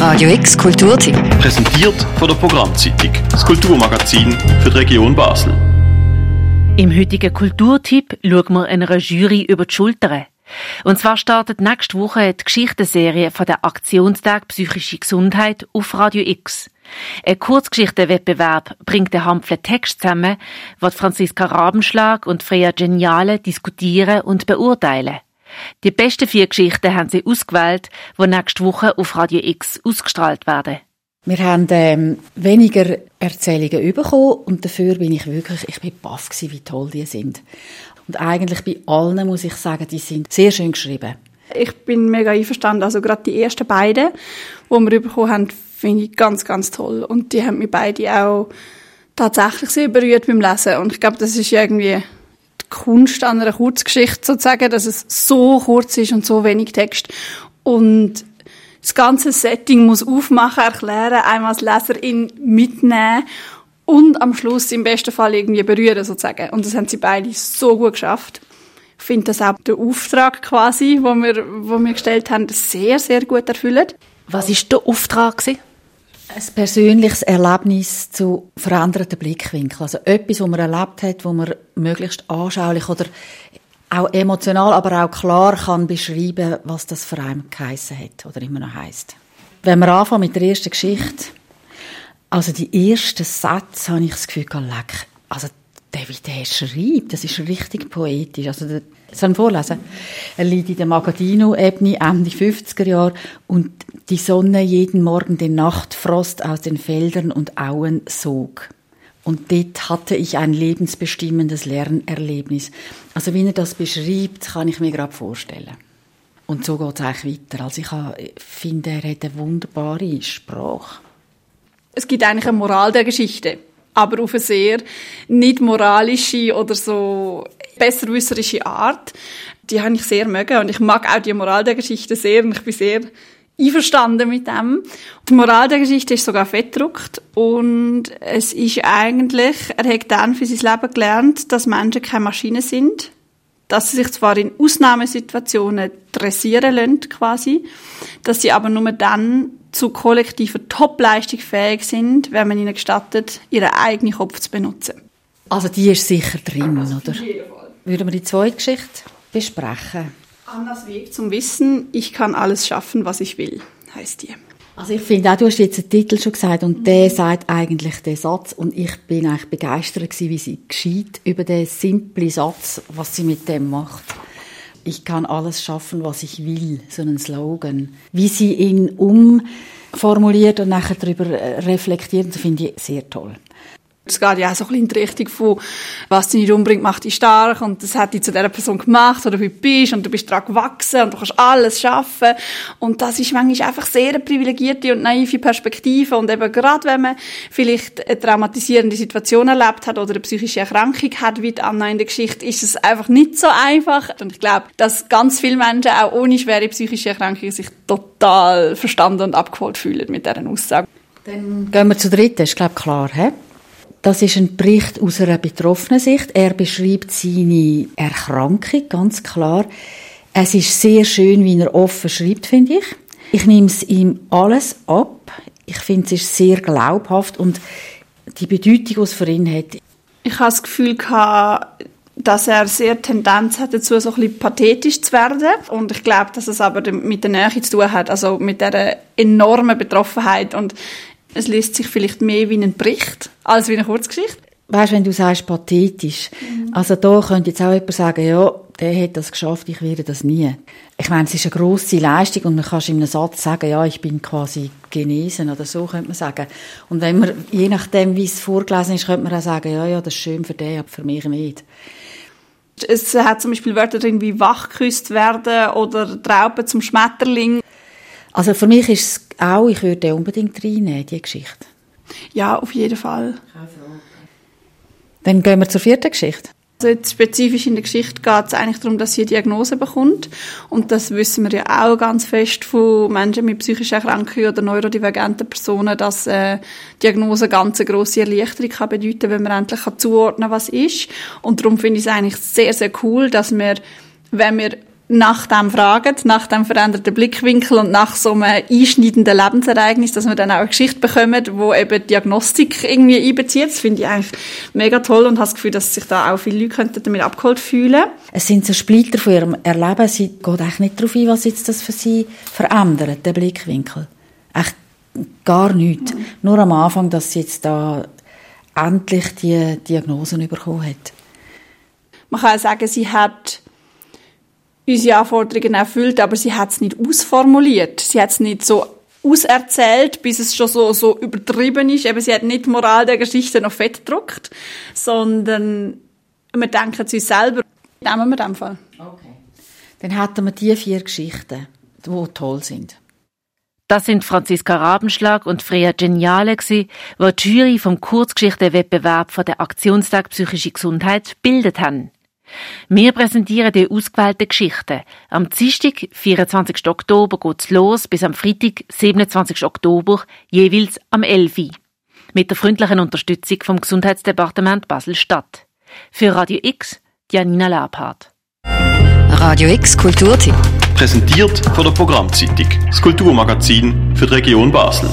Radio X Kulturtipp. Präsentiert von der Programmzeitung, das Kulturmagazin für die Region Basel. Im heutigen Kulturtipp schauen wir einer Jury über die Schultern. Und zwar startet nächste Woche die Geschichtenserie von der Aktionstag Psychische Gesundheit auf Radio X. Ein Kurzgeschichtenwettbewerb bringt den Hampfle Text zusammen, was Franziska Rabenschlag und Freya Geniale diskutieren und beurteilen. Die besten vier Geschichten haben sie ausgewählt, die nächste Woche auf Radio X ausgestrahlt werden. Wir haben ähm, weniger Erzählungen bekommen und dafür bin ich wirklich, ich bin baff gewesen, wie toll die sind. Und eigentlich bei allen muss ich sagen, die sind sehr schön geschrieben. Ich bin mega einverstanden. Also gerade die ersten beiden, die wir bekommen haben, finde ich ganz, ganz toll. Und die haben mich beide auch tatsächlich sehr berührt beim Lesen. Und ich glaube, das ist irgendwie Kunst an einer Kurzgeschichte sozusagen, dass es so kurz ist und so wenig Text. Und das ganze Setting muss aufmachen, erklären, einmal als Leserin mitnehmen und am Schluss im besten Fall irgendwie berühren sozusagen. Und das haben sie beide so gut geschafft. Ich finde das auch der Auftrag quasi, wo wir, wo wir gestellt haben, sehr, sehr gut erfüllt. Was ist der Auftrag gewesen? Ein persönliches Erlebnis zu veränderten Blickwinkeln. Also etwas, was man erlebt hat, wo man möglichst anschaulich oder auch emotional, aber auch klar kann beschreiben, was das für einen geheissen hat oder immer noch heisst. Wenn wir anfangen mit der ersten Geschichte, also die ersten Sätze habe ich das Gefühl, leck, also der, wie der schreibt, das ist richtig poetisch. Also, der, soll ich vorlesen? Er liegt in der Magadino-Ebene Ende 50er Jahre und die Sonne jeden Morgen den Nachtfrost aus den Feldern und Auen sog. Und dort hatte ich ein lebensbestimmendes Lernerlebnis. Also wie er das beschreibt, kann ich mir gerade vorstellen. Und so geht es eigentlich weiter. Also ich finde, er hat eine wunderbare Sprache. Es gibt eigentlich eine Moral der Geschichte, aber auf eine sehr nicht moralische oder so besserwisserische Art. Die habe ich sehr mögen und ich mag auch die Moral der Geschichte sehr und ich bin sehr einverstanden mit dem. Die Moral der Geschichte ist sogar fettdruckt und es ist eigentlich, er hat dann für sein Leben gelernt, dass Menschen keine Maschinen sind, dass sie sich zwar in Ausnahmesituationen dressieren lassen, quasi, dass sie aber nur dann zu kollektiver Topleistung fähig sind, wenn man ihnen gestattet, ihren eigenen Kopf zu benutzen. Also die ist sicher drin, oder? Würden wir die zweite Geschichte besprechen? Annas Weg zum Wissen, ich kann alles schaffen, was ich will, heißt die. Also ich finde auch, du hast jetzt den Titel schon gesagt und der sagt eigentlich den Satz und ich bin eigentlich begeistert gewesen, wie sie geschieht über den simplen Satz, was sie mit dem macht. Ich kann alles schaffen, was ich will, so ein Slogan. Wie sie ihn umformuliert und nachher darüber reflektiert, finde ich sehr toll. Es geht ja auch so ein bisschen in die Richtung von, was dich nicht umbringt, macht dich stark und das hat dich zu dieser Person gemacht oder wie du bist und du bist daran gewachsen und du kannst alles schaffen und das ist manchmal einfach sehr eine privilegierte und naive Perspektive und eben gerade wenn man vielleicht eine traumatisierende Situation erlebt hat oder eine psychische Erkrankung hat, wie die Anna in der Geschichte, ist es einfach nicht so einfach und ich glaube, dass ganz viele Menschen auch ohne schwere psychische Erkrankungen sich total verstanden und abgeholt fühlen mit dieser Aussage. Dann gehen wir zur dritten, ist glaube klar, hä? Das ist ein Bericht aus einer betroffenen Sicht. Er beschreibt seine Erkrankung, ganz klar. Es ist sehr schön, wie er offen schreibt, finde ich. Ich nehme es ihm alles ab. Ich finde, es ist sehr glaubhaft und die Bedeutung, die es für ihn hat. Ich habe das Gefühl gehabt, dass er sehr Tendenz hat dazu, so ein bisschen pathetisch zu werden. Und ich glaube, dass es aber mit der Nähe zu tun hat, also mit der enormen Betroffenheit. Und es liest sich vielleicht mehr wie ein Bericht als wie eine Kurzgeschichte. Weißt, wenn du sagst pathetisch, mhm. also da könnte jetzt auch jemand sagen, ja, der hat das geschafft, ich werde das nie. Ich meine, es ist eine grosse Leistung und man kann in einem Satz sagen, ja, ich bin quasi genesen oder so könnte man sagen. Und wenn man, je nachdem, wie es vorgelesen ist, könnte man auch sagen, ja, ja, das ist schön für den, aber für mich nicht. Es hat zum Beispiel Wörter drin wie wachküsst werden oder Trauben zum Schmetterling. Also für mich ist es auch, ich würde unbedingt reinnehmen, die Geschichte. Ja, auf jeden Fall. Dann gehen wir zur vierten Geschichte. Also jetzt spezifisch in der Geschichte geht es eigentlich darum, dass sie eine Diagnose bekommt. Und das wissen wir ja auch ganz fest von Menschen mit psychischen Erkrankungen oder neurodivergenten Personen, dass äh, Diagnose ganz eine grosse Erleichterung kann bedeuten, wenn man endlich kann zuordnen kann, was ist. Und darum finde ich es eigentlich sehr, sehr cool, dass wir, wenn wir nach dem fragen, nach dem veränderten Blickwinkel und nach so einem einschneidenden Lebensereignis, dass man dann auch eine Geschichte bekommt, wo eben Diagnostik irgendwie einbezieht. Das finde ich eigentlich mega toll und habe das Gefühl, dass sich da auch viele Leute damit abgeholt fühlen Es sind so Splitter von ihrem Erleben. Sie geht eigentlich nicht darauf ein, was jetzt das für sie verändert, der Blickwinkel. Echt gar nichts. Mhm. Nur am Anfang, dass sie jetzt da endlich die Diagnosen bekommen hat. Man kann sagen, sie hat unsere Anforderungen erfüllt, aber sie hat es nicht ausformuliert. Sie hat es nicht so auserzählt, bis es schon so, so übertrieben ist. Eben, sie hat nicht die Moral der Geschichte noch fett gedruckt, sondern wir denken zu uns selber. Nehmen wir dem Fall. Okay. Dann hatten wir die vier Geschichten, die toll sind. Das sind Franziska Rabenschlag und Freya Geniale, die die Jury vom Kurzgeschichtenwettbewerb von der Aktionstag Psychische Gesundheit bildet haben. Wir präsentieren die ausgewählten Geschichten. Am Dienstag, 24. Oktober, geht's los, bis am Freitag, 27. Oktober, jeweils am 11. Mit der freundlichen Unterstützung vom Gesundheitsdepartement Basel-Stadt. Für Radio X, Janina Labhardt. Radio X Kulturtipp. Präsentiert von der Programmzeitung, das Kulturmagazin für die Region Basel.